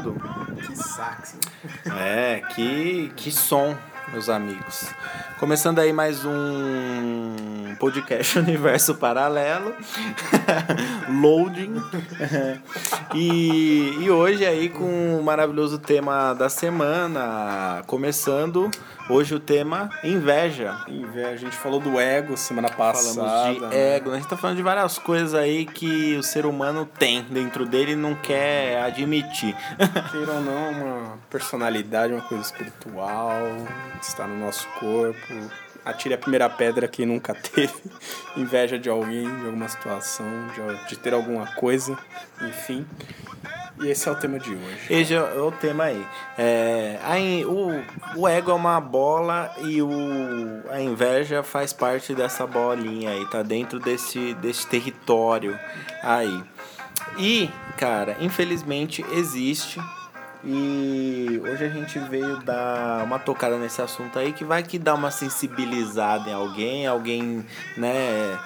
Que sax. É, que, que som, meus amigos. Começando aí mais um podcast Universo Paralelo. Loading. E, e hoje aí com o maravilhoso tema da semana. Começando hoje o tema inveja. Inveja. A gente falou do ego semana passada. Falamos de né? ego, a gente tá falando de várias coisas aí que o ser humano tem dentro dele e não quer admitir. Queira ou não, uma personalidade, uma coisa espiritual, está no nosso corpo. Atire a primeira pedra que nunca teve inveja de alguém, de alguma situação, de, de ter alguma coisa, enfim. E esse é o tema de hoje. Esse é o tema aí. É, a in- o, o ego é uma bola e o, a inveja faz parte dessa bolinha aí, tá dentro desse, desse território aí. E, cara, infelizmente existe. E hoje a gente veio dar uma tocada nesse assunto aí que vai que dá uma sensibilizada em alguém, alguém, né,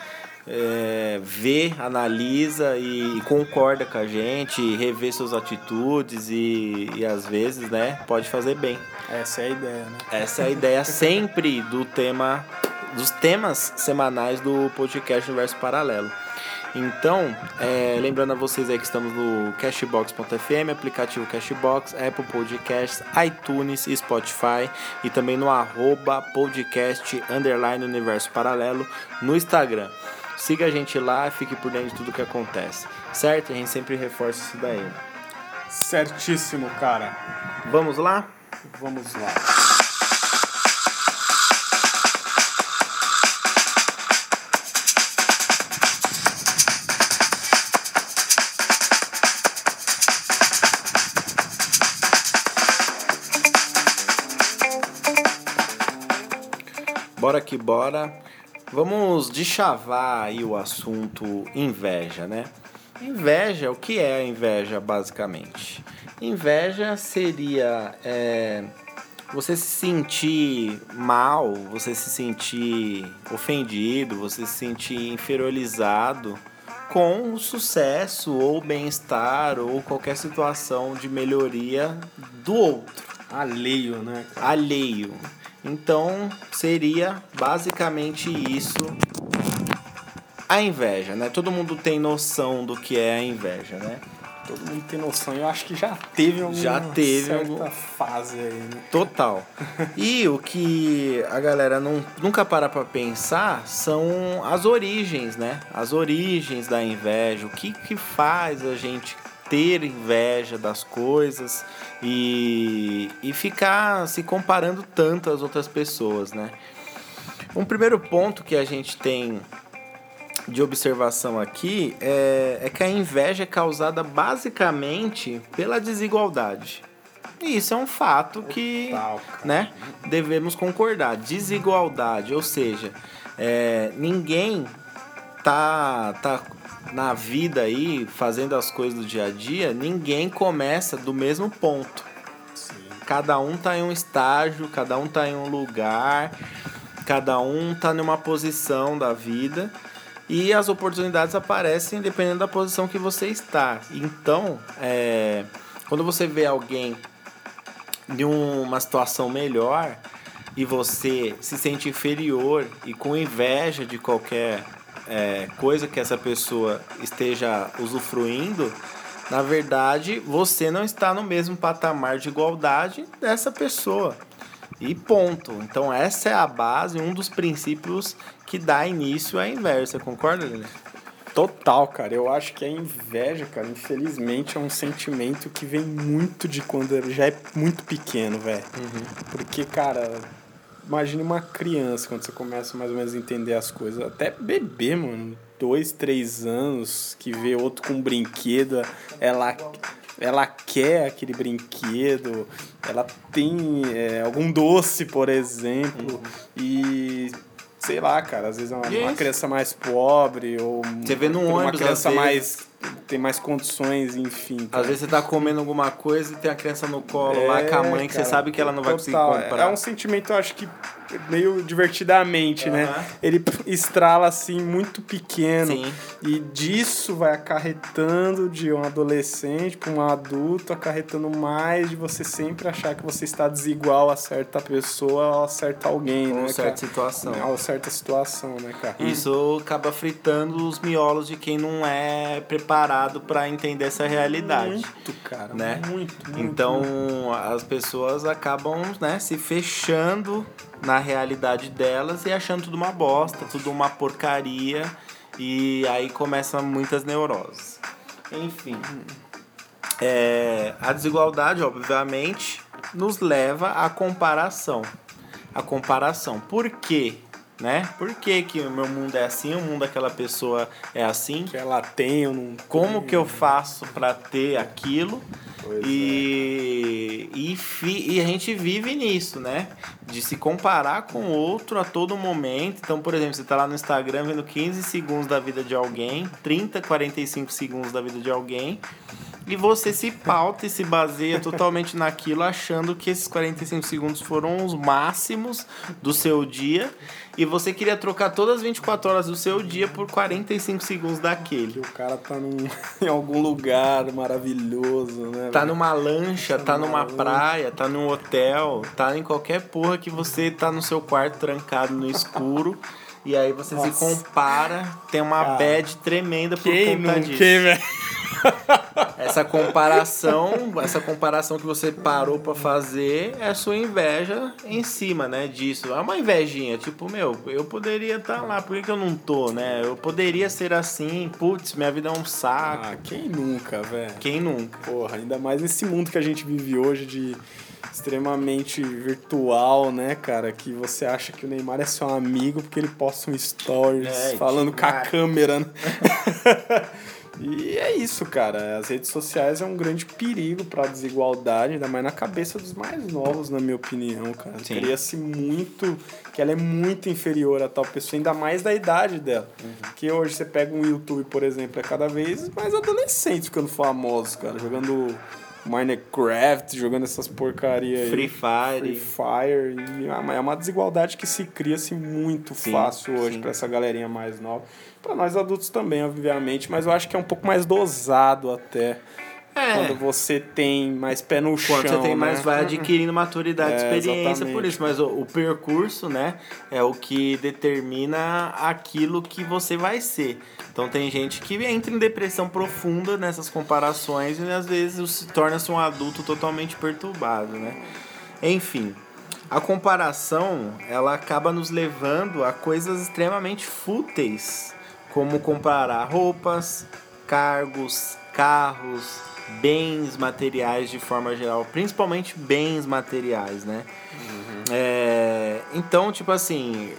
é, vê, analisa e, concorda com a gente, revê suas atitudes e, e às vezes, né, pode fazer bem. Essa é a ideia, né? Essa é a ideia sempre do tema, dos temas semanais do podcast Universo Paralelo. Então, é, lembrando a vocês aí que estamos no Cashbox.fm, aplicativo Cashbox, Apple Podcasts, iTunes e Spotify e também no arroba podcast underline universo paralelo no Instagram. Siga a gente lá, fique por dentro de tudo que acontece, certo? A gente sempre reforça isso daí. Certíssimo, cara. Vamos lá? Vamos lá. Bora que bora. Vamos deschavar aí o assunto inveja, né? Inveja, o que é a inveja basicamente? Inveja seria é, você se sentir mal, você se sentir ofendido, você se sentir inferiorizado com o sucesso ou bem-estar ou qualquer situação de melhoria do outro Alheio, né? cara? alheio. Então seria basicamente isso a inveja, né? Todo mundo tem noção do que é a inveja, né? Todo mundo tem noção. Eu acho que já teve alguma Já teve certa algum- fase aí, né? Total. E o que a galera não, nunca para pra pensar são as origens, né? As origens da inveja. O que, que faz a gente ter inveja das coisas e, e ficar se comparando tanto às outras pessoas, né? Um primeiro ponto que a gente tem de observação aqui é, é que a inveja é causada basicamente pela desigualdade. E isso é um fato que Total, né, devemos concordar. Desigualdade, ou seja, é, ninguém tá, tá na vida aí fazendo as coisas do dia a dia, ninguém começa do mesmo ponto. Cada um tá em um estágio, cada um tá em um lugar, cada um tá numa posição da vida e as oportunidades aparecem dependendo da posição que você está. Então, é, quando você vê alguém de uma situação melhor e você se sente inferior e com inveja de qualquer é, coisa que essa pessoa esteja usufruindo, na verdade você não está no mesmo patamar de igualdade dessa pessoa. E ponto. Então essa é a base, um dos princípios que dá início à inversa. Concorda, Lili? Total, cara. Eu acho que a inveja, cara, infelizmente é um sentimento que vem muito de quando ele já é muito pequeno, velho. Porque, cara, imagine uma criança, quando você começa mais ou menos a entender as coisas. Até bebê, mano. Dois, três anos, que vê outro com um brinquedo, ela, ela quer aquele brinquedo, ela tem é, algum doce, por exemplo, e sei lá, cara, às vezes é uma, uma Isso. criança mais pobre ou Você vê num uma ônibus, criança mais tem mais condições, enfim. Às vezes você tá comendo alguma coisa e tem a criança no colo lá com a mãe que você É, cara, sabe que ela não vai conseguir total. comprar. É um sentimento, eu acho que meio divertidamente, né? Aham. Ele estrala assim muito pequeno Sim. e disso vai acarretando de um adolescente para um adulto, acarretando mais de você sempre achar que você está desigual a certa pessoa ou a certa alguém, Com né, certa cara? situação. A uma certa situação, né, cara? Isso acaba fritando os miolos de quem não é preparado para entender essa realidade. Muito, cara. né? Muito, muito. Então as pessoas acabam né, se fechando na realidade delas e achando tudo uma bosta, tudo uma porcaria. E aí começam muitas neuroses. Enfim. É, a desigualdade, obviamente, nos leva à comparação. A comparação. Por quê? Né? Por que, que o meu mundo é assim, o mundo daquela pessoa é assim? que ela tem, eu não Como que eu faço para ter aquilo? E, e, fi- e a gente vive nisso, né? De se comparar com o outro a todo momento. Então, por exemplo, você tá lá no Instagram vendo 15 segundos da vida de alguém, 30, 45 segundos da vida de alguém, e você se pauta e se baseia totalmente naquilo, achando que esses 45 segundos foram os máximos do seu dia, e você queria trocar todas as 24 horas do seu dia por 45 segundos daquele. Que o cara tá num, em algum lugar maravilhoso, né? Tá numa lancha, tá numa lancha. praia, tá num hotel, tá em qualquer porra que você tá no seu quarto trancado no escuro. E aí você se Nossa. compara, tem uma Cara, bad tremenda por Quem conta disso. quem, velho? Essa comparação, essa comparação que você parou pra fazer é sua inveja em cima, né, disso. É uma invejinha, tipo, meu, eu poderia estar lá, por que, que eu não tô, né? Eu poderia ser assim, putz, minha vida é um saco. Ah, quem nunca, velho? Quem nunca? Porra, ainda mais nesse mundo que a gente vive hoje de extremamente virtual, né, cara? Que você acha que o Neymar é seu amigo porque ele posta um stories É, falando com a câmera, né? E é isso, cara. As redes sociais é um grande perigo pra desigualdade, ainda mais na cabeça dos mais novos, na minha opinião, cara. Cria-se muito que ela é muito inferior a tal pessoa, ainda mais da idade dela. Uhum. Que hoje você pega um YouTube, por exemplo, é cada vez mais adolescentes ficando famosos, cara, jogando Minecraft, jogando essas porcarias aí. Free Fire. Free Fire. E é uma- é desigualdade que se cria-se muito Sim, fácil hoje pra essa galerinha mais nova. Pra nós adultos também, obviamente, mas eu acho que é um pouco mais dosado até. É. Quando você tem mais pé no chão. Quanto você tem mais, né? vai adquirindo maturidade e É, experiência por exatamente. isso. Mas o, o percurso, né, é o que determina aquilo que você vai ser. Então tem gente que entra em depressão profunda nessas comparações e às vezes se torna-se um adulto totalmente perturbado, né? Enfim, a comparação, ela acaba nos levando a coisas extremamente fúteis, como comparar roupas, cargos, carros, bens materiais de forma geral, principalmente bens materiais, né? É, então, tipo assim,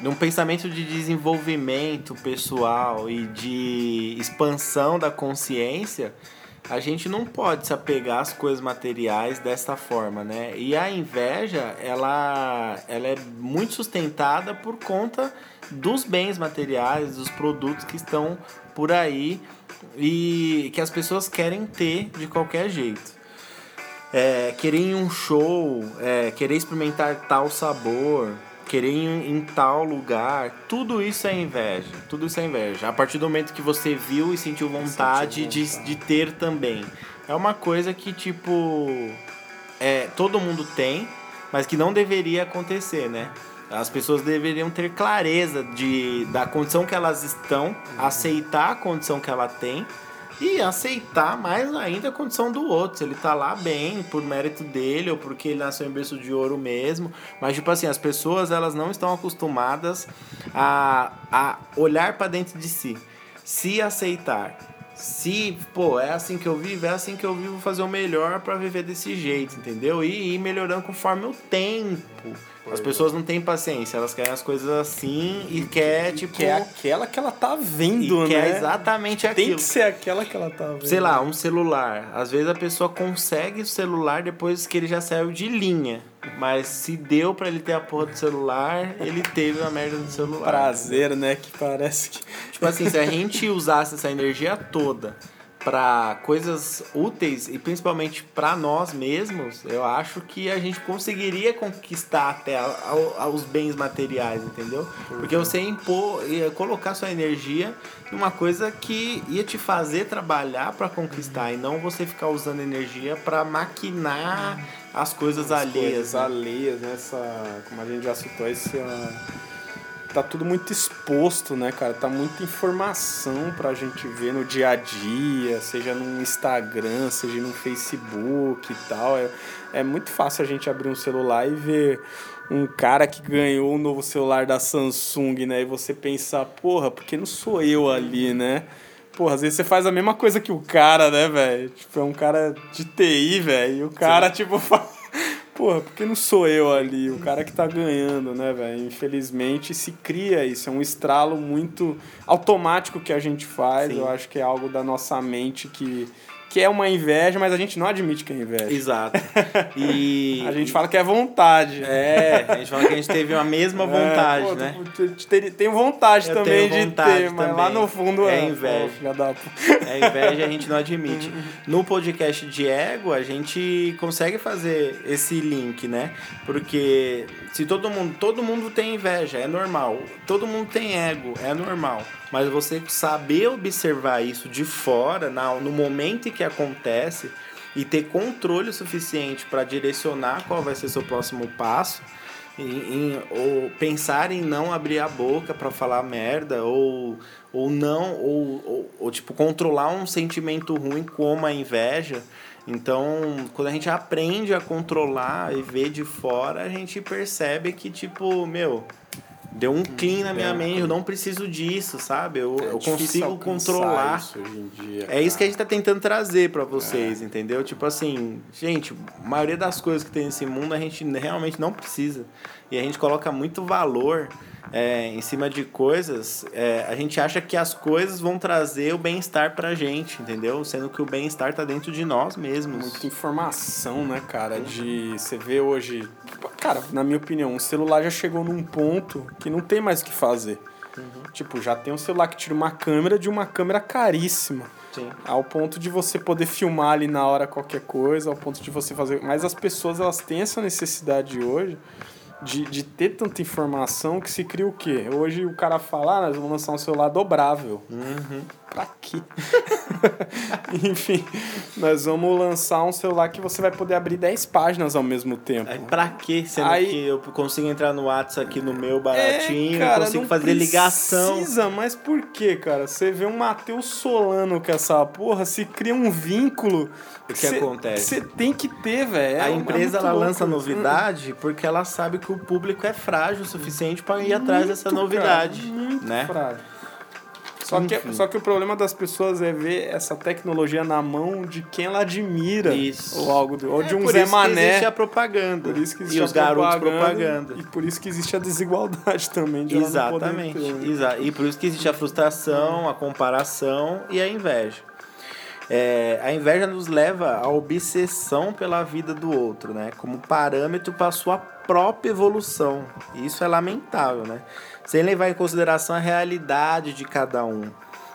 num pensamento de desenvolvimento pessoal e de expansão da consciência, a gente não pode se apegar às coisas materiais dessa forma, né? E a inveja, ela, ela é muito sustentada por conta dos bens materiais, dos produtos que estão por aí e que as pessoas querem ter de querer jeito. É, querer ir em um show, é, querer experimentar tal sabor, querer ir em, em tal lugar, tudo isso é inveja. Tudo isso é inveja. A partir do momento que você viu e sentiu vontade, de, vontade. de ter também. É uma coisa que, tipo, é, todo mundo tem, mas que não deveria acontecer, né? As pessoas deveriam ter clareza de, da condição que elas estão, aceitar a condição que ela tem e aceitar mais ainda a condição do outro. Se ele tá lá bem, por mérito dele, ou porque ele nasceu em berço de ouro mesmo. Mas, tipo assim, as pessoas elas não estão acostumadas a, a olhar para dentro de si, se aceitar. Se, pô, é assim que eu vivo, é assim que eu vivo, fazer o melhor para viver desse jeito, entendeu? E ir melhorando conforme o tempo. As pessoas não têm paciência, elas querem as coisas assim e quer, tipo. Que é aquela que ela tá vendo, e né? quer exatamente Tem aquilo. que ser aquela que ela tá vendo. Sei lá, um celular. Às vezes a pessoa consegue o celular depois que ele já saiu de linha. Mas se deu pra ele ter a porra do celular, ele teve a merda do celular. Prazer, né? Que parece que. Tipo assim, se a gente usasse essa energia toda pra coisas úteis e principalmente pra nós mesmos, eu acho que a gente conseguiria conquistar até a- a- os bens materiais, entendeu? Porque você impor, ia colocar sua energia numa coisa que ia te fazer trabalhar pra conquistar e não você ficar usando energia pra maquinar as coisas alheias. Coisas né? alheias, né? Essa, como a gente já citou, esse. Tá tudo muito exposto, né, cara? Tá muita informação pra gente ver no dia a dia, seja no Instagram, seja no Facebook e tal. É, é muito fácil a gente abrir um celular e ver um cara que ganhou um novo celular da Samsung, né? E você pensar, porra, porque não sou eu ali, né? Porra, às vezes você faz a mesma coisa que o cara, né, velho? Tipo, é um cara de TI, velho. E o cara, tipo, faz. Porra, porque não sou eu ali, o cara que tá ganhando, né, velho? Infelizmente se cria isso, é um estralo muito automático que a gente faz. Sim. Eu acho que é algo da nossa mente que, que é uma inveja, mas a gente não admite que é inveja. Exato. E A gente fala que é vontade. É, a gente fala que a gente teve a mesma vontade, É, pô, né? Tenho vontade Eu também de vontade ter, mas lá também. no fundo É é. inveja. Pô, da. É inveja a gente não admite. No podcast de ego, a gente consegue fazer esse link, né? Porque se todo mundo, todo mundo tem inveja, é normal. Todo mundo tem ego, é normal. Mas você saber observar isso de fora, na, no momento em que acontece, e ter controle suficiente para direcionar qual vai ser seu próximo passo, em, em- ou pensar em não abrir a boca para falar merda ou, ou não ou, ou, ou, tipo controlar um sentimento ruim como a inveja então quando a gente aprende a controlar e ver de fora a gente percebe que tipo meu deu um clean na minha É. mente eu não preciso disso sabe eu, É eu consigo controlar Isso hoje em dia, é isso que a gente tá tentando trazer pra vocês, entendeu? Tipo assim, gente, a maioria das coisas que tem nesse mundo a gente realmente não precisa. E a gente coloca muito valor é, em cima de coisas. é, a gente acha que as coisas vão trazer o bem-estar pra gente, entendeu? Sendo que o bem-estar tá dentro de nós mesmos. Muita informação, né, cara? De você vê hoje. Cara, na minha opinião, o celular já chegou num ponto que não tem mais o que fazer. Tipo, já tem um celular que tira uma câmera de uma câmera caríssima. Sim. Ao ponto de você poder filmar ali na hora qualquer coisa, ao ponto de você fazer. Mas as pessoas elas têm essa necessidade hoje de, de ter tanta informação que se cria o quê? Hoje o cara fala, ah, nós vamos lançar um celular dobrável. Uhum. Pra quê? Enfim, nós vamos lançar um celular que você vai poder abrir 10 páginas ao mesmo tempo. Aí, pra quê? Sendo Aí- que eu consigo entrar no WhatsApp aqui no meu baratinho, É, cara, eu consigo fazer ligação. Precisa, mas por quê, cara? Você vê um Matheus Solano com essa porra, se cria um vínculo. O que acontece? Você tem que ter, velho. A É- empresa é ela louco lança novidade porque ela sabe que o público é frágil o suficiente para ir atrás dessa novidade, cara, muito né? frágil. Só que, só que o problema das pessoas é ver essa tecnologia na mão de quem ela admira. Isso. Ou algo do, ou É de um por Zé isso que Mané. existe a propaganda. Por isso que existe e a os garotos propaganda. E por isso que existe a desigualdade também de ela não poder Exatamente. ter, né? Exa e por isso que existe a frustração, a comparação e a inveja. É, a inveja nos leva à obsessão pela vida do outro, né? Como parâmetro para sua própria evolução. E isso é lamentável, né? Sem levar em consideração a realidade de cada um,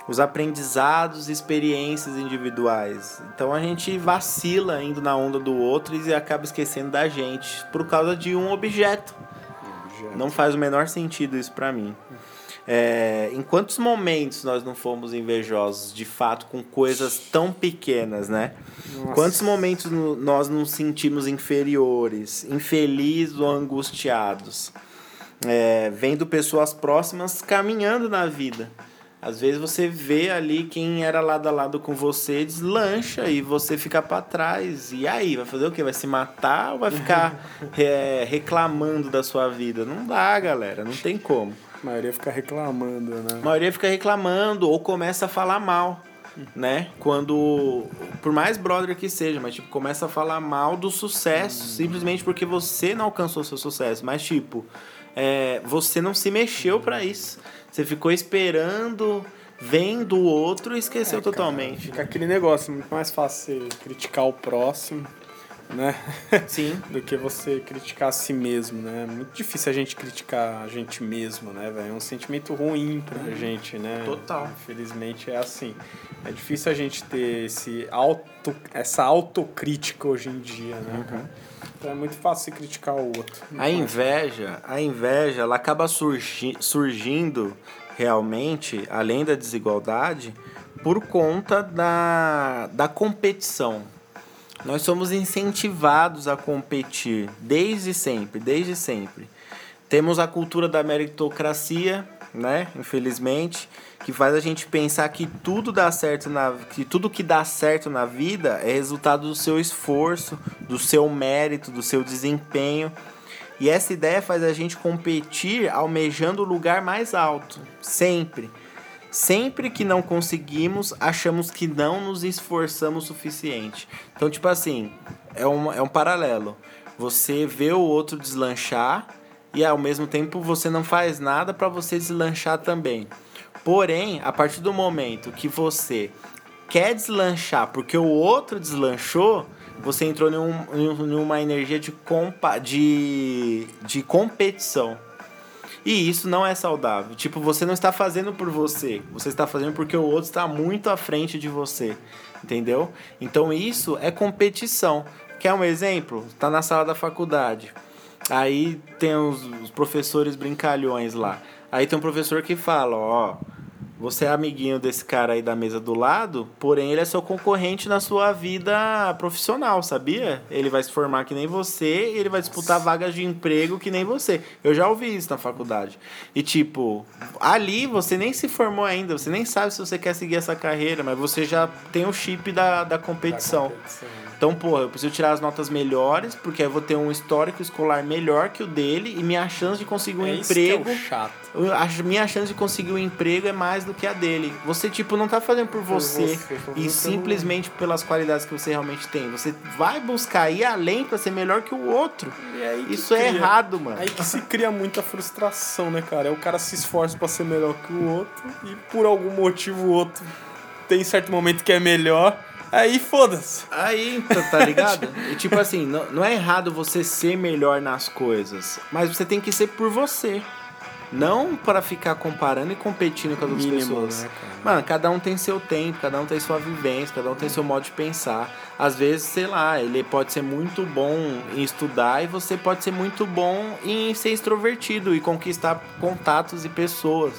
os aprendizados e experiências individuais. Então a gente vacila indo na onda do outro e acaba esquecendo da gente por causa de um objeto. Não faz o menor sentido isso pra mim. É, em quantos momentos nós não fomos invejosos, de fato, com coisas tão pequenas, né? Nossa. Quantos momentos nós nos sentimos inferiores, infelizes ou angustiados? É, vendo pessoas próximas caminhando na vida. Às vezes você vê ali quem era lado a lado com você deslancha e você fica pra trás. E aí, vai fazer o quê? Vai se matar ou vai ficar é, reclamando da sua vida? Não dá, galera, não tem como. A maioria fica reclamando, né? A maioria fica reclamando ou começa a falar mal. né? Quando, por mais brother que seja, mas tipo, começa a falar mal do sucesso, simplesmente porque você não alcançou seu sucesso. Mas tipo, é, você não se mexeu pra isso. Você ficou esperando, vendo o outro e esqueceu É, cara, totalmente. Fica aquele negócio, muito mais fácil você criticar o próximo, né? Sim. do que você criticar a si mesmo, né? É muito difícil a gente criticar a gente mesmo, né, velho? É um sentimento ruim pra gente, né? Total. Infelizmente é assim. É difícil a gente ter esse auto, essa autocrítica hoje em dia, né, cara? Então é muito fácil criticar o outro. A inveja, a inveja, ela acaba surgi surgindo realmente, além da desigualdade, por conta da, da competição. Nós somos incentivados a competir desde sempre, desde sempre. Temos a cultura da meritocracia, né? Infelizmente, que faz a gente pensar que tudo dá certo na que tudo que dá certo na vida é resultado do seu esforço, do seu mérito, do seu desempenho. E essa ideia faz a gente competir almejando o lugar mais alto, sempre. Sempre que não conseguimos, achamos que não nos esforçamos o suficiente. Então, tipo assim, é um, é um paralelo. Você vê o outro deslanchar e ao mesmo tempo você não faz nada para você deslanchar também. Porém, a partir do momento que você quer deslanchar porque o outro deslanchou, você entrou em, um, em uma energia de, compa de, de competição. E isso não é saudável. Tipo, você não está fazendo por você, você está fazendo porque o outro está muito à frente de você. Entendeu? Então isso é competição. Quer um exemplo? Está na sala da faculdade. Aí tem os, os professores brincalhões lá. Aí tem um professor que fala, ó, você é amiguinho desse cara aí da mesa do lado, porém ele é seu concorrente na sua vida profissional, sabia? Ele vai se formar que nem você e ele vai disputar vagas de emprego que nem você. Eu já ouvi isso na faculdade. E tipo, ali você nem se formou ainda, você nem sabe se você quer seguir essa carreira, mas você já tem o chip da, da competição. Então, porra, eu preciso tirar as notas melhores, porque eu vou ter um histórico escolar melhor que o dele e minha chance de conseguir um É isso que é emprego. chato. A minha chance de conseguir um emprego é mais do que a dele. Você, tipo, não tá fazendo por você, você, tá e pelo- simplesmente pelas qualidades que você realmente tem. Você vai buscar ir além pra ser melhor que o outro. E aí que Isso é cria- errado, mano. Aí que se cria muita frustração, né, cara? Aí o cara se esforça pra ser melhor que o outro e por algum motivo o outro tem certo momento que é melhor. Aí foda-se. Aí, tá, tá ligado? e tipo assim, não, não é errado você ser melhor nas coisas, mas você tem que ser por você. Não para ficar comparando e competindo com as outras Mínimo, pessoas. né? Mano, cada um tem seu tempo, cada um tem sua vivência, cada um tem seu modo de pensar. Às vezes, sei lá, ele pode ser muito bom em estudar e você pode ser muito bom em ser extrovertido e conquistar contatos e pessoas.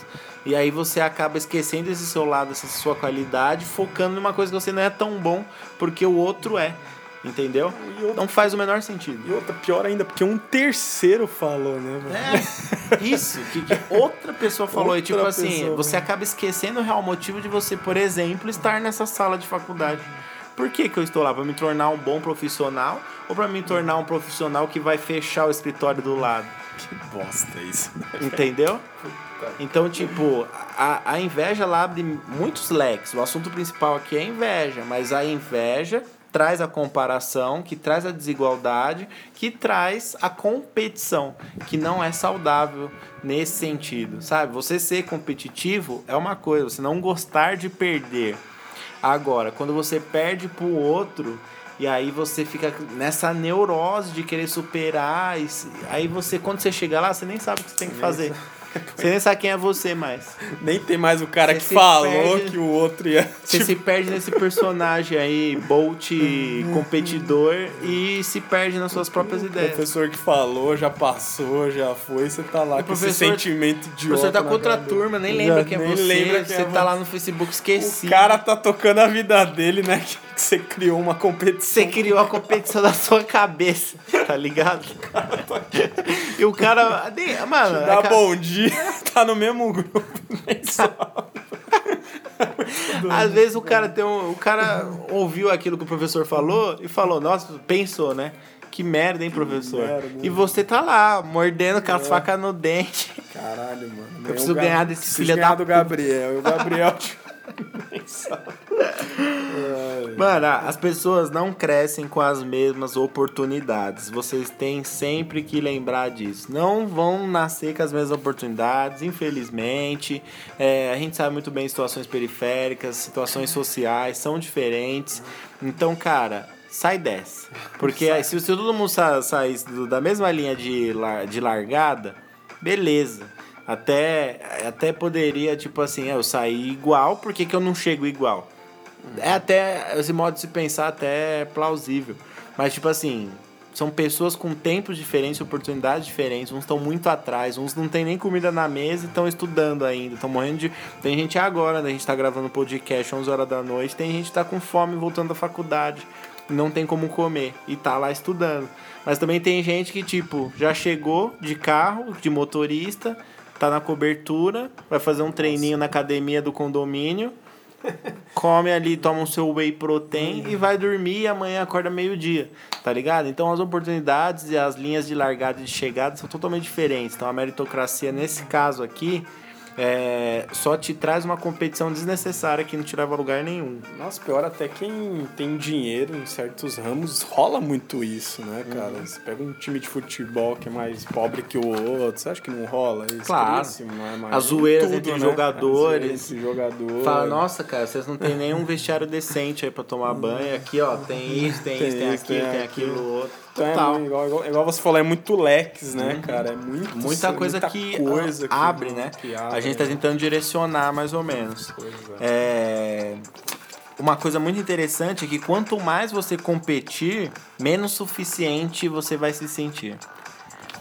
E aí você acaba esquecendo esse seu lado, essa sua qualidade, focando numa coisa que você não é tão bom porque o outro é. Entendeu? E outra- Não faz o menor sentido. E outra, pior ainda, porque um terceiro falou, né, velho? É, isso, que, que outra pessoa falou. e Outra tipo assim, pessoa, você né? acaba esquecendo o real motivo de você, por exemplo, estar nessa sala de faculdade. Por que, que eu estou lá? Pra me tornar um bom profissional ou pra me tornar um profissional que vai fechar o escritório do lado? Que bosta isso. Entendeu? Então, tipo, a, a inveja ela abre muitos leques. O assunto principal aqui é a inveja, mas a inveja traz a comparação, que traz a desigualdade, que traz a competição, que não é saudável nesse sentido, sabe? Você ser competitivo é uma coisa, você não gostar de perder. Agora, quando você perde pro outro, e aí você fica nessa neurose de querer superar, e aí você, quando você chega lá, você nem sabe o que você tem que fazer. Você nem sabe quem é você mais. Nem tem mais o cara Você que falou perde- que o outro ia. Você tipo, se perde nesse personagem aí, Bolt competidor, e se perde nas suas próprias o ideias. professor que falou, já passou, já foi, você tá lá com esse sentimento O idiota. professor tá com outra turma, nem Já lembra quem é nem você. lembra quem você é tá você. lá no Facebook esquecido. O cara tá tocando a vida dele, né? Você criou uma competição. Você criou a competição da sua cabeça, tá ligado? e o cara. Mano, Dá é ca- bom dia, tá no mesmo grupo. nem sabe. às vezes o cara tem um, o cara ouviu aquilo que o professor falou e falou, nossa, pensou, né? Que merda, hein, professor? merda, É. e você tá lá, mordendo com as facas no dente. Caralho, mano. Eu preciso Ga- ganhar desse preciso filho da do. Gabriel. O Gabriel, tipo, Mano, as pessoas não crescem com as mesmas oportunidades. Vocês têm sempre que lembrar disso. Não vão nascer com as mesmas oportunidades, infelizmente. É, a gente sabe muito bem situações periféricas, situações sociais são diferentes. Então, cara, sai dessa. Porque aí, se, se todo mundo sa- saísse do- da mesma linha de, de largada, beleza. Até, até poderia, tipo assim, eu sair igual, por que, que eu não chego igual? É até, esse modo de se pensar até é plausível. Mas, tipo assim, são pessoas com tempos diferentes, oportunidades diferentes. Uns estão muito atrás, uns não tem nem comida na mesa e estão estudando ainda. Estão morrendo de. Tem gente agora, né? A gente tá gravando podcast 11 horas da noite. Tem gente que tá com fome voltando da faculdade. Não tem como comer e tá lá estudando. Mas também tem gente que, tipo, já chegou de carro, de motorista, tá na cobertura, vai fazer um treininho na academia do condomínio come ali, toma o seu whey protein e vai dormir e amanhã acorda meio-dia, tá ligado? Então as oportunidades e as linhas de largada e de chegada são totalmente diferentes. Então a meritocracia, nesse caso aqui, é, só te traz uma competição desnecessária que não te leva a lugar nenhum. Nossa, pior até quem tem dinheiro em certos ramos, rola muito isso, né, cara? Uhum. Você pega um time de futebol que é mais pobre que o outro, você acha que não rola isso? Claro. Isso, não é As zoeiras entre né? jogadores. Entre jogadores. Fala, nossa, cara, vocês não tem nenhum vestiário decente aí pra tomar banho. Aqui, ó, tem isso, tem, isso, tem isso, aquilo, tem tem aquilo, outro. Então é Total. muito- igual, igual, igual você falou, é muito leques, né, cara? É muito, Muita coisa muita que coisa que- abre, né? que a abre, gente tá né? tentando direcionar mais ou menos. É, Uma coisa muito interessante é que quanto mais você competir, menos suficiente você vai se sentir.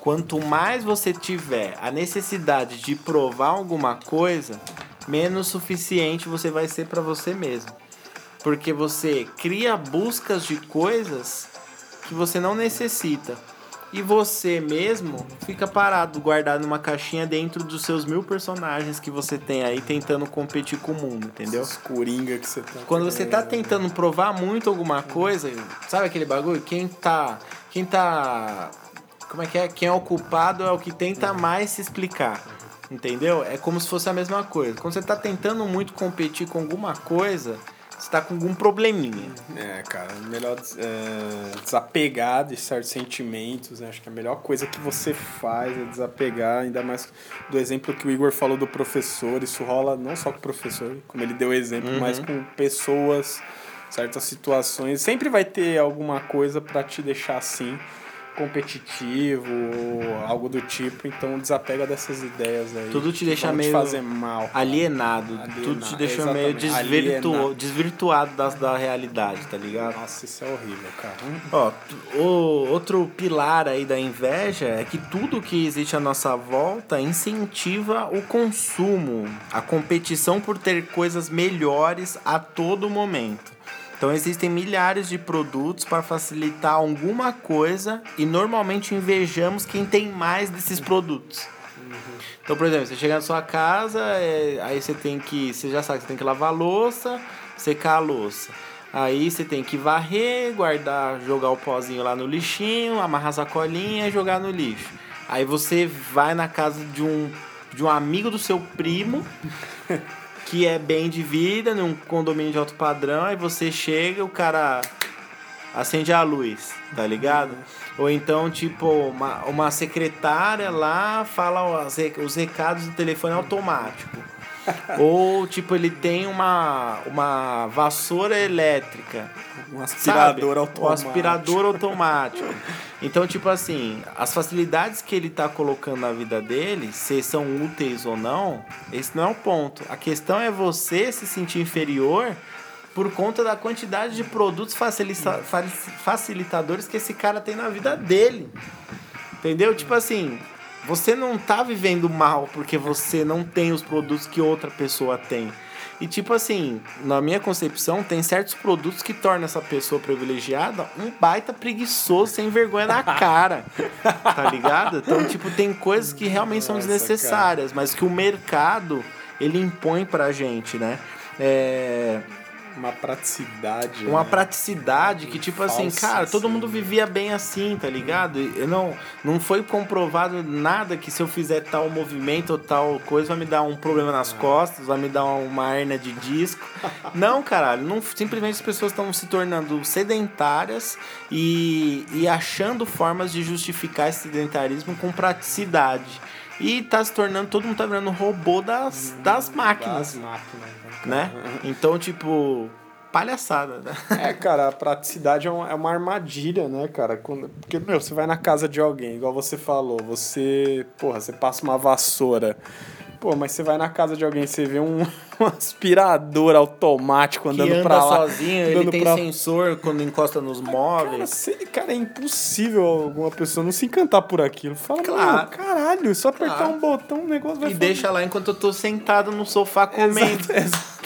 Quanto mais você tiver a necessidade de provar alguma coisa, menos suficiente você vai ser para você mesmo. Porque você cria buscas de coisas que você não necessita. E você mesmo fica parado, guardado numa caixinha dentro dos seus mil personagens que você tem aí tentando competir com o mundo, entendeu? Esses coringa que você tá. Quando você tá tentando provar muito alguma coisa, sabe aquele bagulho? Quem tá. Quem tá. Como é que é? Quem é o culpado é o que tenta mais se explicar. Entendeu? É como se fosse a mesma coisa. Quando você tá tentando muito competir com alguma coisa, você tá com algum probleminha. É, cara, melhor é, desapegar de certos sentimentos. né? Acho que a melhor coisa que você faz é desapegar, ainda mais do exemplo que o Igor falou do professor. Isso rola não só com o professor, como ele deu exemplo, Uhum. mas com pessoas, certas situações. Sempre vai ter alguma coisa pra te deixar assim competitivo algo do tipo, então desapega dessas ideias aí. Tudo te deixa meio fazer mal. Alienado. Alienado, Tudo te deixa meio exatamente. desvirtu... Alienado. desvirtuado da, da realidade, tá ligado? Nossa, isso é horrível, cara. Ó, o outro pilar aí da inveja é que tudo que existe à nossa volta incentiva o consumo, a competição por ter coisas melhores a todo momento. Então existem milhares de produtos para facilitar alguma coisa e normalmente invejamos quem tem mais desses produtos. Então, por exemplo, você chega na sua casa, é, aí você tem que. Você já sabe que você tem que lavar a louça, secar a louça. Aí você tem que varrer, guardar, jogar o pozinho lá no lixinho, amarrar a sacolinha e jogar no lixo. Aí você vai na casa de um, de um amigo do seu primo, que é bem de vida, num condomínio de alto padrão, aí você chega, o cara acende a luz, tá ligado? Ou então, tipo, uma, uma secretária lá fala os os recados do telefone automático. Ou, tipo, ele tem uma, uma vassoura elétrica. Um sabe? aspirador O automático. aspirador automático. Então, tipo assim, as facilidades que ele tá colocando na vida dele, se são úteis ou não, esse não é o ponto. A questão é você se sentir inferior por conta da quantidade de produtos facilita- fa- facilitadores que esse cara tem na vida dele. Entendeu? Tipo assim, você não tá vivendo mal porque você não tem os produtos que outra pessoa tem. E tipo assim, na minha concepção, tem certos produtos que tornam essa pessoa privilegiada um baita preguiçoso sem vergonha na cara. tá ligado? Então, tipo, tem coisas que realmente são Nossa, desnecessárias, mas que o mercado ele impõe pra gente, né? É, Uma praticidade. uma né? praticidade que, tipo assim, Falsa, cara, todo assim. mundo vivia bem assim, tá ligado? E não, não foi comprovado nada que se eu fizer tal movimento ou tal coisa vai me dar um problema nas costas, vai me dar uma hernia de disco. Não, caralho, não, simplesmente as pessoas estão se tornando sedentárias e, e achando formas de justificar esse sedentarismo com praticidade. E tá se tornando, todo mundo tá virando robô das, das máquinas, Das máquinas. né? Então, tipo, palhaçada, né? É, cara, a praticidade é uma, é uma armadilha, né, cara? Quando, porque, meu, você vai na casa de alguém, igual você falou, você, porra, você passa uma vassoura. Pô, mas você vai na casa de alguém, você vê um, um aspirador automático andando que anda pra lá. sozinho, ele tem pra- sensor quando encosta nos Cara, móveis. se- cara, é impossível alguma pessoa não se encantar por aquilo. Fala, Claro. mano, caralho, só apertar Claro. um botão, o negócio vai E deixa lá enquanto eu tô sentado no sofá comendo. Exato, exato.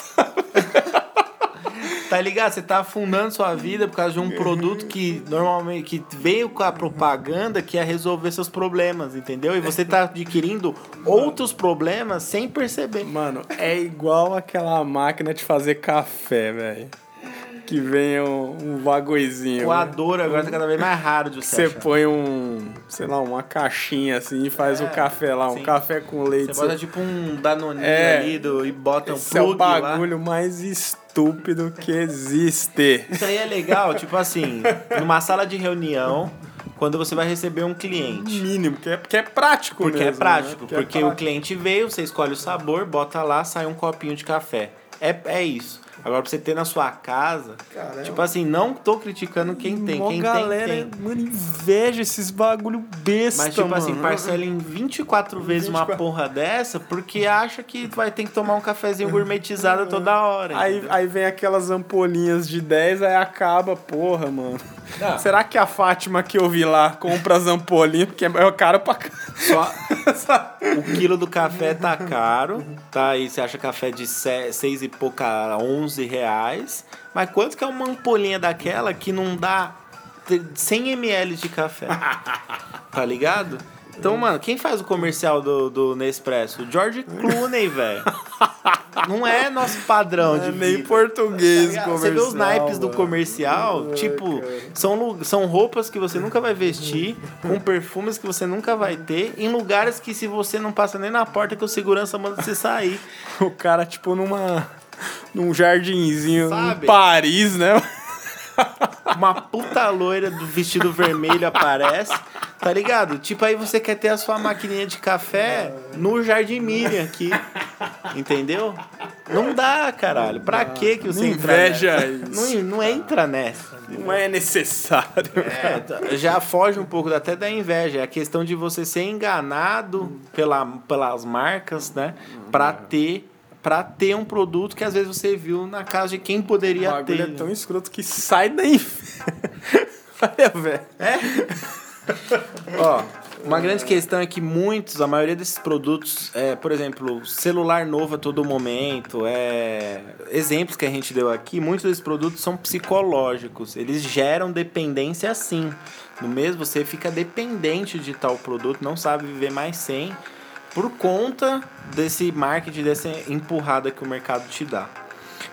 Tá ligado? Você tá afundando sua vida por causa de um produto que normalmente que veio com a propaganda que ia resolver seus problemas, entendeu? E você tá adquirindo outros problemas sem perceber. Mano, é igual aquela máquina de fazer café, velho. Que vem um, um bagulhozinho. Coador agora tá cada vez mais raro de você Você põe um, sei lá, uma caixinha assim e faz É, o café lá, um sim. café com leite. Você bota tipo um danoninho É. ali do, e bota um Esse é o plug lá. bagulho mais estúpido que existe. Isso aí é legal, tipo assim, numa sala de reunião, quando você vai receber um cliente. Mínimo, porque é, porque é prático Porque mesmo, é prático, né? porque é o prático. cliente veio, você escolhe o sabor, bota lá, sai um copinho de café. É, é isso. Agora, pra você ter na sua casa, Cara, é tipo assim, não tô criticando quem tem. Mó Quem galera, tem, tem. mano, inveja esses bagulho besta, Mas, tipo mano. assim, parcela em 24 vezes uma 24. porra dessa, porque acha que vai ter que tomar um cafezinho gourmetizado toda hora. Aí, entendeu? aí vem aquelas ampolinhas de 10, aí acaba, porra, mano. Não. Será que a Fátima que eu vi lá compra as ampolinhas? Porque é caro pra Só o quilo do café tá caro, tá? E você acha café de 6 e pouca a 11 reais. Mas quanto que é uma ampolinha daquela que não dá te- 100 ml de café? Tá ligado? Então, mano, quem faz o comercial do, do Nespresso? O George Clooney, velho. Não é nosso padrão de É nem vida. português Tá Você vê os naipes do mano. comercial, Ai, tipo, cara. são, são roupas que você nunca vai vestir, com perfumes que você nunca vai ter, em lugares que se você não passa nem na porta que o segurança manda você sair. O cara, tipo, numa... Num jardinzinho Sabe? em Paris, né? Uma puta loira do vestido vermelho aparece, tá ligado? Tipo, aí você quer ter a sua maquininha de café no Jardim Miriam aqui, entendeu? Não dá, caralho. Pra que que você entra inveja nessa? Não, não entra nessa. Não é necessário. É, tá- já foge um pouco até da inveja. É a questão de você ser enganado pela, pelas marcas, né? Pra ter, pra ter um produto que às vezes você viu na casa de quem O poderia bagulho ter. é tão escroto que sai da inveja. Olha, velho. Ó, uma grande questão é que muitos, a maioria desses produtos, é, por exemplo, celular novo a todo momento, é, exemplos que a gente deu aqui, muitos desses produtos são psicológicos. Eles geram dependência sim. No mesmo, você fica dependente de tal produto, não sabe viver mais sem, por conta desse marketing, dessa empurrada que o mercado te dá.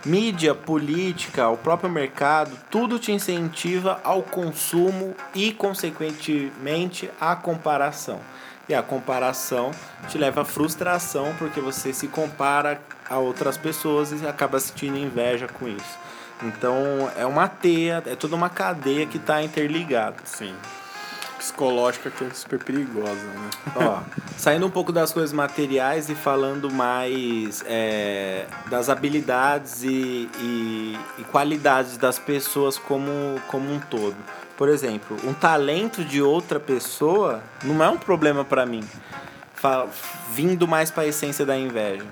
Mídia, política, o próprio mercado, tudo te incentiva ao consumo e, consequentemente, à comparação. E a comparação te leva à frustração porque você se compara a outras pessoas e acaba sentindo inveja com isso. Então é uma teia, é toda uma cadeia que está interligada. Sim. Psicológica que é super perigosa, né? Ó, saindo um pouco das coisas materiais e falando mais é, das habilidades e, e, e qualidades das pessoas como, como um todo. Por exemplo, um talento de outra pessoa não é um problema para mim. Vindo mais para a essência da inveja.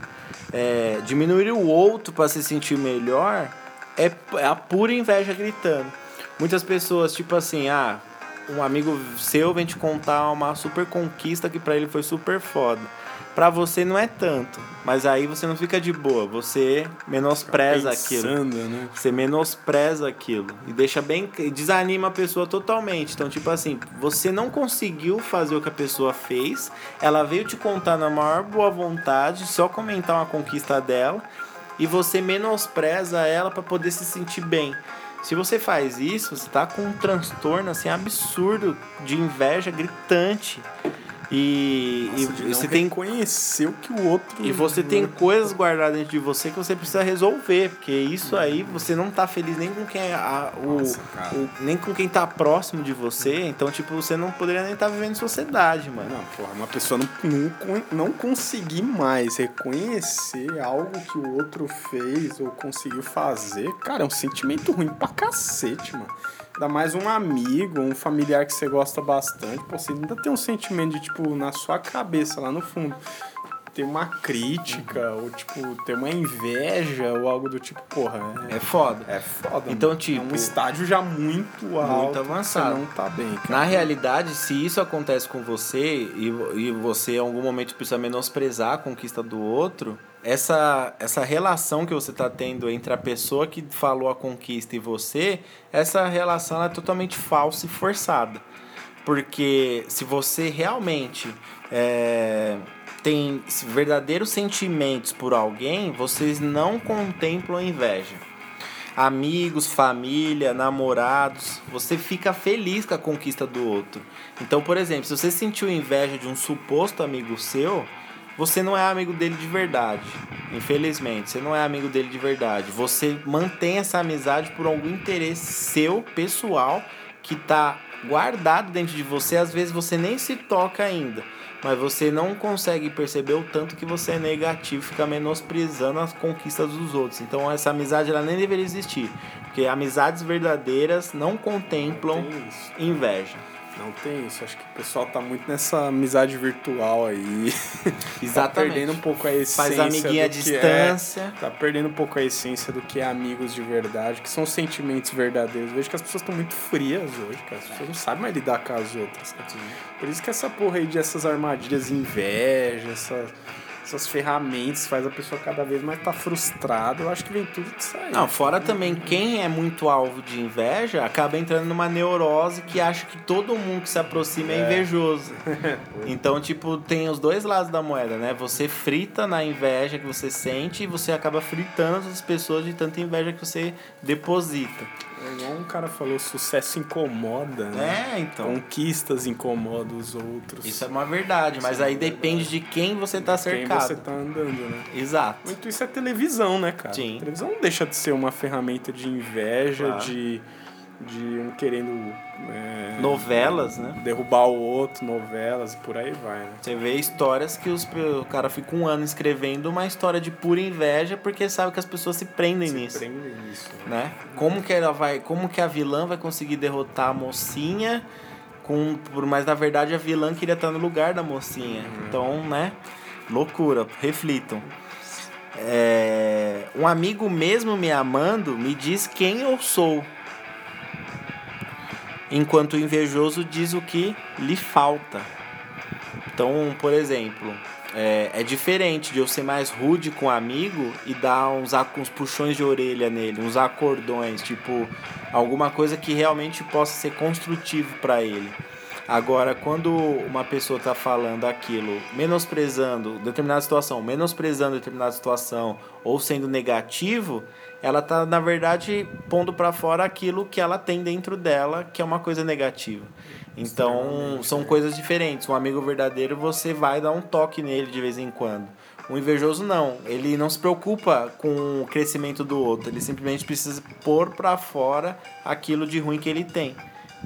É, diminuir o outro para se sentir melhor é, é a pura inveja gritando. Muitas pessoas, tipo assim, ah, um amigo seu vem te contar uma super conquista que pra ele foi super foda. Pra você não é tanto, mas aí você não fica de boa, você menospreza aquilo. Pensando, né? Você menospreza aquilo e deixa bem. desanima a pessoa totalmente. Então, tipo assim, você não conseguiu fazer o que a pessoa fez, ela veio te contar na maior boa vontade, só comentar uma conquista dela, e você menospreza ela para poder se sentir bem. Se você faz isso, você tá com um transtorno assim absurdo de inveja gritante. E, Nossa, e você tem reconhecer o que o outro. e você tem coisas guardadas dentro de você que você precisa resolver, porque isso aí você não tá feliz nem com quem é a, o, Nossa, o- nem com quem tá próximo de você, então tipo, você não poderia nem estar vivendo em sociedade, mano. Não, porra, uma pessoa não, não, não conseguir mais reconhecer algo que o outro fez ou conseguiu fazer, cara, é um sentimento ruim pra cacete, mano. Ainda mais um amigo, um familiar que você gosta bastante, pô, você ainda tem um sentimento de, tipo, na sua cabeça, lá no fundo, ter uma crítica, ou, tipo, ter uma inveja, ou algo do tipo, porra, É foda. é, é foda. Então, mano. tipo, É um estágio já muito alto. avançado. Você não tá bem, cara. Na realidade, se isso acontece com você e, e você em algum momento precisa menosprezar a conquista do outro, essa, essa relação que você está tendo entre a pessoa que falou a conquista e você, essa relação ela é totalmente falsa e forçada. Porque se você realmente é, tem verdadeiros sentimentos por alguém, vocês não contemplam inveja amigos, família, namorados, você fica feliz com a conquista do outro. Então, por exemplo, se você sentiu inveja de um suposto amigo seu, você não é amigo dele de verdade. Infelizmente, você não é amigo dele de verdade. Você mantém essa amizade por algum interesse seu, pessoal, que tá guardado dentro de você, às vezes você nem se toca ainda. Mas você não consegue perceber o tanto que você é negativo, fica menosprezando as conquistas dos outros. Então essa amizade ela nem deveria existir. Porque amizades verdadeiras não contemplam inveja. Não tem isso. Acho que o pessoal tá muito nessa amizade virtual aí. tá Exatamente. perdendo um pouco a essência. Faz amiguinha à que distância. É, tá perdendo um pouco a essência do que é amigos de verdade, que são sentimentos verdadeiros. Vejo que as pessoas estão muito frias hoje, cara. As pessoas não sabem mais lidar com as outras. Né? Por isso que essa porra aí de essas armadilhas, inveja, essas, essas ferramentas faz a pessoa cada vez mais tá frustrada. Eu acho que vem tudo disso aí. Não, fora também quem é muito alvo de inveja acaba entrando numa neurose que acha que todo mundo que se aproxima é, É. invejoso. então, tipo, tem os dois lados da moeda, né? Você frita na inveja que você sente e você acaba fritando as pessoas de tanta inveja que você deposita. É igual um cara falou, sucesso incomoda, né? É, então. Conquistas incomodam os outros. Isso é uma verdade, mas aí depende de quem você tá Quem cercado. você tá andando, né? Exato. Muito isso é televisão, né, cara? Sim. A televisão não deixa de ser uma ferramenta de inveja, Claro. de, de um querendo é, Novelas, né? derrubar o outro, novelas e por aí vai, né? Você vê histórias que os, o cara fica um ano escrevendo uma história de pura inveja porque sabe que as pessoas se prendem nisso. Prende nisso. né? Né? Como que ela vai, como que a vilã vai conseguir derrotar a mocinha com por mas na verdade a vilã queria estar no lugar da mocinha. Então, né? Loucura, reflitam. É, um amigo mesmo me amando me diz quem eu sou. Enquanto o invejoso diz o que lhe falta. Então, por exemplo, é, é diferente de eu ser mais rude com um amigo e dar uns, uns puxões de orelha nele, uns acordões, tipo, alguma coisa que realmente possa ser construtivo para ele. Agora, quando uma pessoa tá falando aquilo, menosprezando determinada situação, menosprezando determinada situação ou sendo negativo, ela tá na verdade pondo para fora aquilo que ela tem dentro dela, que é uma coisa negativa. Então, são coisas diferentes. Um amigo verdadeiro, você vai dar um toque nele de vez em quando. Um invejoso não, ele não se preocupa com o crescimento do outro, ele simplesmente precisa pôr para fora aquilo de ruim que ele tem.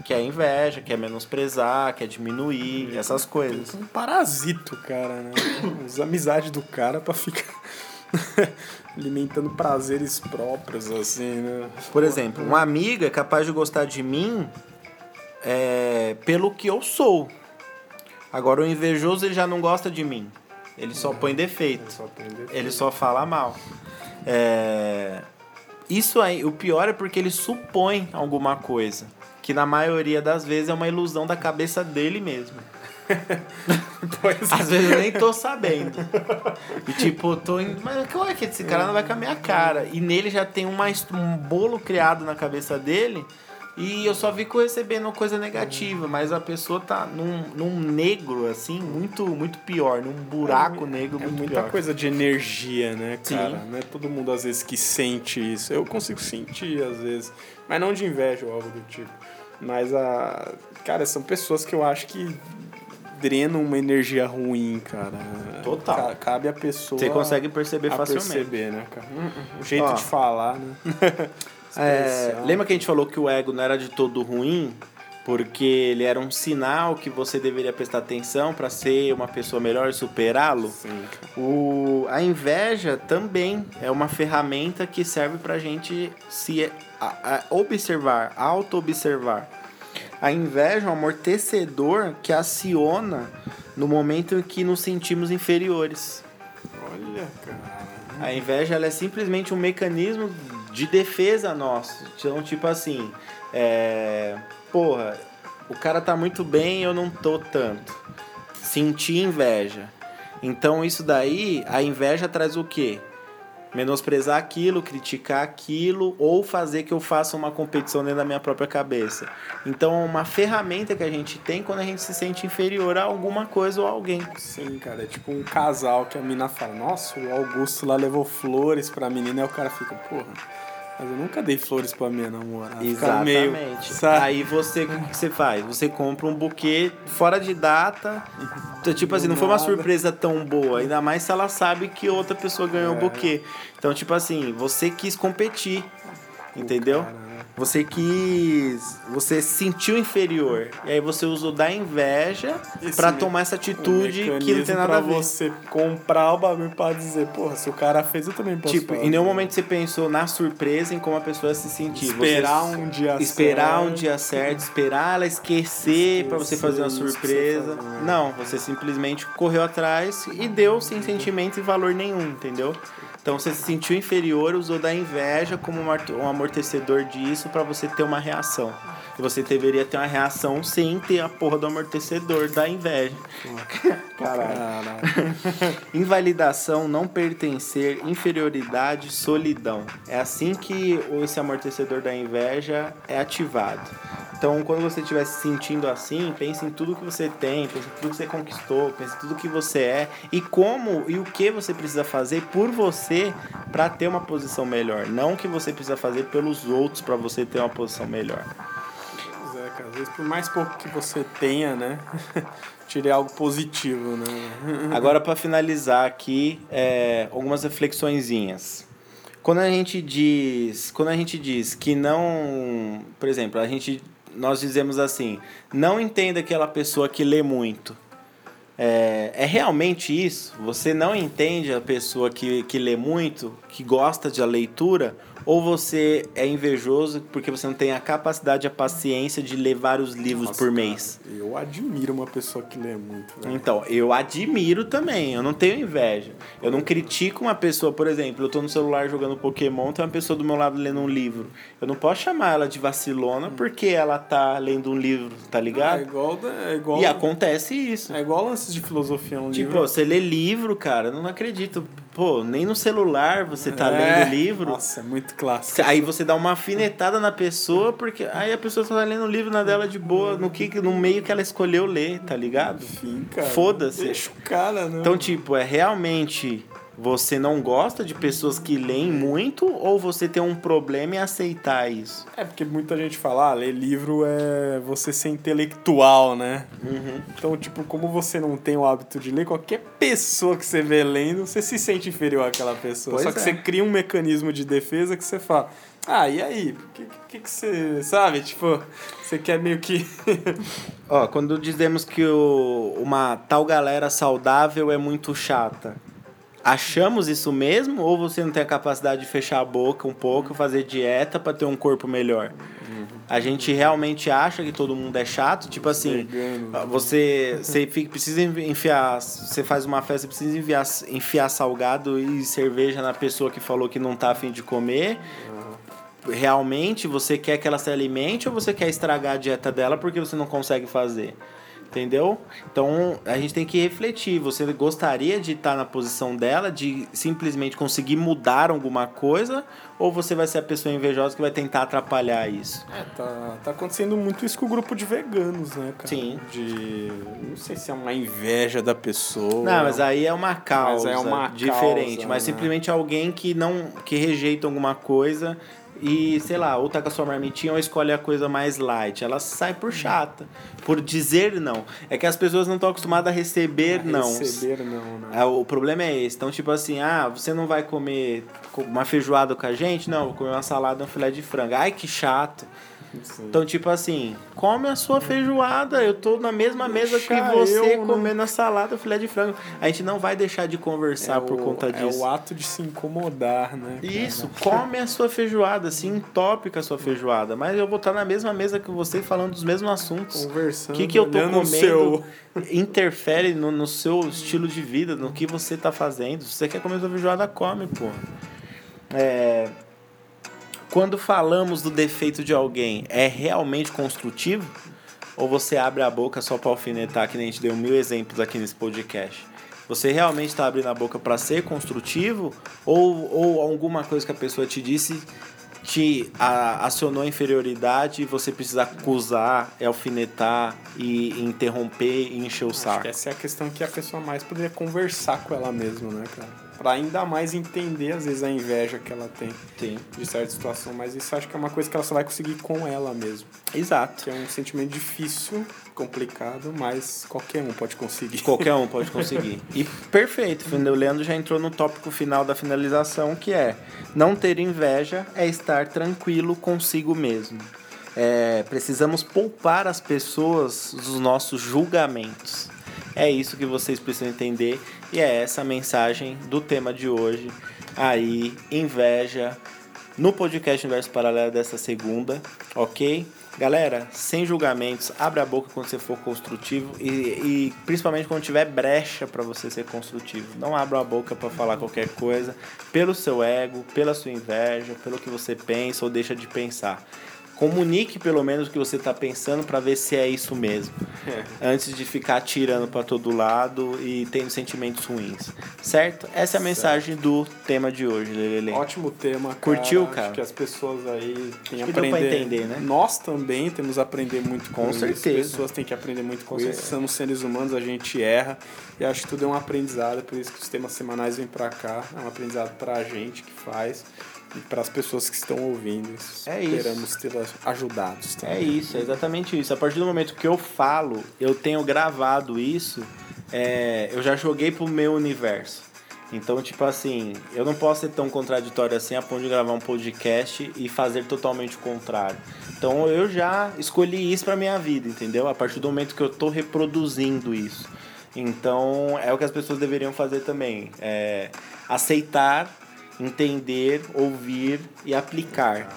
Que é inveja, quer menosprezar, quer diminuir, essas coisas. Um parasito, cara, né? Usa a amizade do cara pra ficar alimentando prazeres próprios, assim, né? Por exemplo, um amigo é capaz de gostar de mim é, pelo que eu sou. Agora, o invejoso ele já não gosta de mim. Ele só põe defeito. Só tem defeito. Ele só fala mal. É, Isso aí, o pior é porque ele supõe alguma coisa. Que na maioria das vezes é uma ilusão da cabeça dele mesmo. Pois Às vezes eu nem tô sabendo. E tipo, tô indo. Mas como é que esse cara não vai com a minha cara? E nele já tem uma, um bolo criado na cabeça dele. E eu só fico recebendo coisa negativa, mas a pessoa tá num, num negro, assim, muito, muito pior, num buraco negro É muito muita pior. coisa de energia, né, Sim. cara? Não é todo mundo, às vezes, que sente isso. Eu consigo sentir, às vezes. Mas não de inveja ou algo do tipo. Mas, a... cara, são pessoas que eu acho que drenam uma energia ruim, cara. Total. Ca- Cabe a pessoa... Você consegue perceber facilmente. perceber, né, cara? O jeito Ó. de falar, né? É, lembra que a gente falou que o ego não era de todo ruim? Porque ele era um sinal que você deveria prestar atenção para ser uma pessoa melhor e superá-lo? O, a inveja também é uma ferramenta que serve pra gente se observar, auto-observar. A inveja é um amortecedor que aciona no momento em que nos sentimos inferiores. Olha, cara. A inveja é simplesmente um mecanismo de defesa nosso. Então, tipo assim, é... porra, o cara tá muito bem, eu não tô tanto. Sentir inveja. Então, isso daí, a inveja traz o quê? Menosprezar aquilo, criticar aquilo ou fazer que eu faça uma competição dentro da minha própria cabeça. Então, é uma ferramenta que a gente tem quando a gente se sente inferior a alguma coisa ou alguém. Sim, cara, é tipo um casal que a mina fala, nossa, o Augusto lá levou flores pra menina, e o cara fica, porra, mas eu nunca dei flores pra minha namorada. Meio, Exatamente. sabe? Aí você, o que você faz? Você compra um buquê fora de data. Então, Tipo assim, não foi uma surpresa tão boa. Ainda mais se ela sabe que outra pessoa ganhou o É. buquê. Então, tipo assim, você quis competir. Entendeu? cara, né? Você quis. Você se sentiu inferior. E aí você usou da inveja me- tomar essa Um atitude que não tem nada a ver. você comprar o bagulho pra dizer, porra, se o cara fez, eu também posso Tipo, fazer. em nenhum momento você pensou na surpresa em como a pessoa se sentir. Esperar Você- um dia Esperar um certo. dia certo, esperar ela esquecer pra você fazer uma surpresa. você? Não, você simplesmente correu atrás e deu sem sentimento e valor nenhum, entendeu? Então você se sentiu inferior, usou da inveja como um amorte- amortecedor disso pra você ter uma reação. Você deveria ter uma reação sem ter a porra do amortecedor da inveja. Caralho. Caralho. Invalidação, não pertencer, inferioridade, solidão. É assim que esse amortecedor da inveja é ativado. Então, quando você estiver se sentindo assim, pense em tudo que você tem, pense em tudo que você conquistou, pense em tudo que você é e como e o que você precisa fazer por você para ter uma posição melhor, não o que você precisa fazer pelos outros para você ter uma posição melhor. Às vezes por mais pouco que você tenha, né, tire algo positivo, né. Agora, para finalizar aqui, é, algumas reflexõezinhas. Quando a gente diz, quando a gente diz que não, por exemplo, a gente nós dizemos assim, não entenda aquela pessoa que lê muito. É, é realmente isso? Você não entende a pessoa que, que lê muito, que gosta de a leitura, ou você é invejoso porque você não tem a capacidade, a paciência de ler vários livros Nossa, por cara, mês? Eu admiro uma pessoa que lê muito, velho. Então, eu admiro também, eu não tenho inveja. Eu não critico uma pessoa, por exemplo, eu tô no celular jogando Pokémon, tem uma pessoa do meu lado lendo um livro. Eu não posso chamar ela de vacilona porque ela tá lendo um livro, tá É ligado? igual, é igual, E acontece isso. é igual lances de filosofia, um Tipo, livro. você lê livro, cara, eu não acredito. Pô, nem no celular você tá É. lendo livro. Nossa, é muito clássico. Aí você dá uma afinetada na pessoa, porque aí a pessoa tá lendo um livro na dela de boa, no, que, no meio que ela escolheu ler, tá ligado? Enfim, cara. Foda-se. Deixa o cara, né? Então, tipo, é realmente você não gosta de pessoas que leem muito ou você tem um problema em aceitar isso? É porque muita gente fala, ah, ler livro é você ser intelectual, né? Uhum. Então, tipo, como você não tem o hábito de ler, qualquer pessoa que você vê lendo, você se sente inferior àquela pessoa. Pois Só que é. você cria um mecanismo de defesa que você fala, ah, e aí? O que, que, que você. Sabe? Tipo, você quer meio que. Ó, quando dizemos que o- uma tal galera saudável é muito chata, achamos isso mesmo ou você não tem a capacidade de fechar a boca um pouco, fazer dieta pra ter um corpo melhor? A gente realmente acha que todo mundo é chato, tipo assim, Vegano. você, você fica, precisa enfiar, você faz uma festa, precisa enfiar, enfiar salgado e cerveja na pessoa que falou que não tá afim de comer. Realmente você quer que ela se alimente ou você quer estragar a dieta dela porque você não consegue fazer? Entendeu? Então a gente tem que refletir. Você gostaria de estar na posição dela, de simplesmente conseguir mudar alguma coisa? Ou você vai ser a pessoa invejosa que vai tentar atrapalhar isso? É, tá, tá acontecendo muito isso com o grupo de veganos, né, cara? Sim. De. Não sei se é uma inveja da pessoa. Não, mas aí é uma causa é uma diferente. causa, mas né? simplesmente alguém que não. que rejeita alguma coisa e, sei lá, ou tá com a sua marmitinha ou escolhe a coisa mais light. Ela sai por chata. Por dizer não. É que as pessoas não estão acostumadas a receber não. Receber não, né? É, o problema é esse. Então, tipo assim, ah, você não vai comer co- uma feijoada com a gente? Não, vou comer uma salada e um filé de frango. Ai, que chato. Sim. Então, tipo assim, come a sua feijoada. Eu tô na mesma mesa que você eu, né? comendo a salada, filé de frango. A gente não vai deixar de conversar É por o- conta É disso. o ato de se incomodar, né? cara? Isso, come a sua feijoada, se entope com a sua feijoada. Mas eu vou estar na mesma mesa que você falando dos mesmos assuntos. Conversando. O que, que eu tô comendo seu- interfere no, no seu estilo de vida, no que você tá fazendo. Se você quer comer sua feijoada, come, pô. É, quando falamos do defeito de alguém, é realmente construtivo? Ou você abre a boca só pra alfinetar, que nem a gente deu mil exemplos aqui nesse podcast? Você realmente está abrindo a boca para ser construtivo? Ou, ou alguma coisa que a pessoa te disse te a- acionou a inferioridade e você precisa acusar, alfinetar e interromper e encher o Acho saco? que essa é a questão que a pessoa mais poderia conversar com ela mesma, né, cara? Pra ainda mais entender, às vezes, a inveja que ela tem Sim. de certa situação. Mas isso acho que é uma coisa que ela só vai conseguir com ela mesmo. Exato. Que é um sentimento difícil, complicado, mas qualquer um pode conseguir. Qualquer um pode conseguir. E perfeito, o Leandro já entrou no tópico final da finalização, que é não ter inveja é estar tranquilo consigo mesmo. É, precisamos poupar as pessoas dos nossos julgamentos. É isso que vocês precisam entender e é essa a mensagem do tema de hoje. Aí, inveja no podcast Universo Paralelo dessa segunda, ok? Galera, sem julgamentos, abre a boca quando você for construtivo e, e principalmente quando tiver brecha para você ser construtivo. Não abra a boca para falar qualquer coisa pelo seu ego, pela sua inveja, pelo que você pensa ou deixa de pensar. Comunique pelo menos o que você está pensando para ver se é isso mesmo. Antes de ficar atirando para todo lado e tendo sentimentos ruins. Certo? Essa é a mensagem do tema de hoje, Lelele. Ótimo tema, cara. Curtiu, Acho cara? que as pessoas aí têm Acho a que aprender. entender, né? Nós também temos a aprender muito com, Com isso. certeza. As pessoas têm que aprender muito com, Com isso. certeza. Somos seres humanos, a gente erra. E acho que tudo é um aprendizado, por isso que os temas semanais vêm pra cá. É um aprendizado pra gente que faz e para as pessoas que estão ouvindo. É isso. Esperamos tê-las ajudados. É isso, é exatamente isso. A partir do momento que eu falo, eu tenho gravado isso, é, eu já joguei pro meu universo. Então, tipo assim, eu não posso ser tão contraditório assim a ponto de gravar um podcast e fazer totalmente o contrário. Então, eu já escolhi isso pra minha vida, entendeu? A partir do momento que eu tô reproduzindo isso. Então, é o que as pessoas deveriam fazer também. É aceitar, entender, ouvir e aplicar.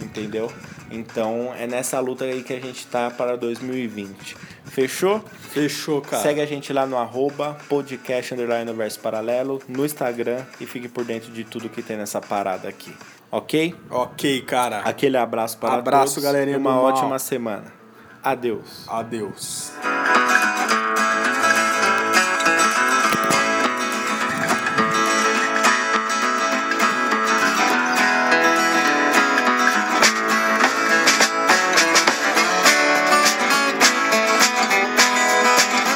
Entendeu? Então, é nessa luta aí que a gente tá para 2020. Fechou? Fechou, cara. Segue a gente lá no arroba podcast underline universo paralelo no Instagram e fique por dentro de tudo que tem nessa parada aqui. Ok? Ok, cara. Aquele abraço para Abraço, todos galerinha e uma ótima semana. Adeus. Adeus.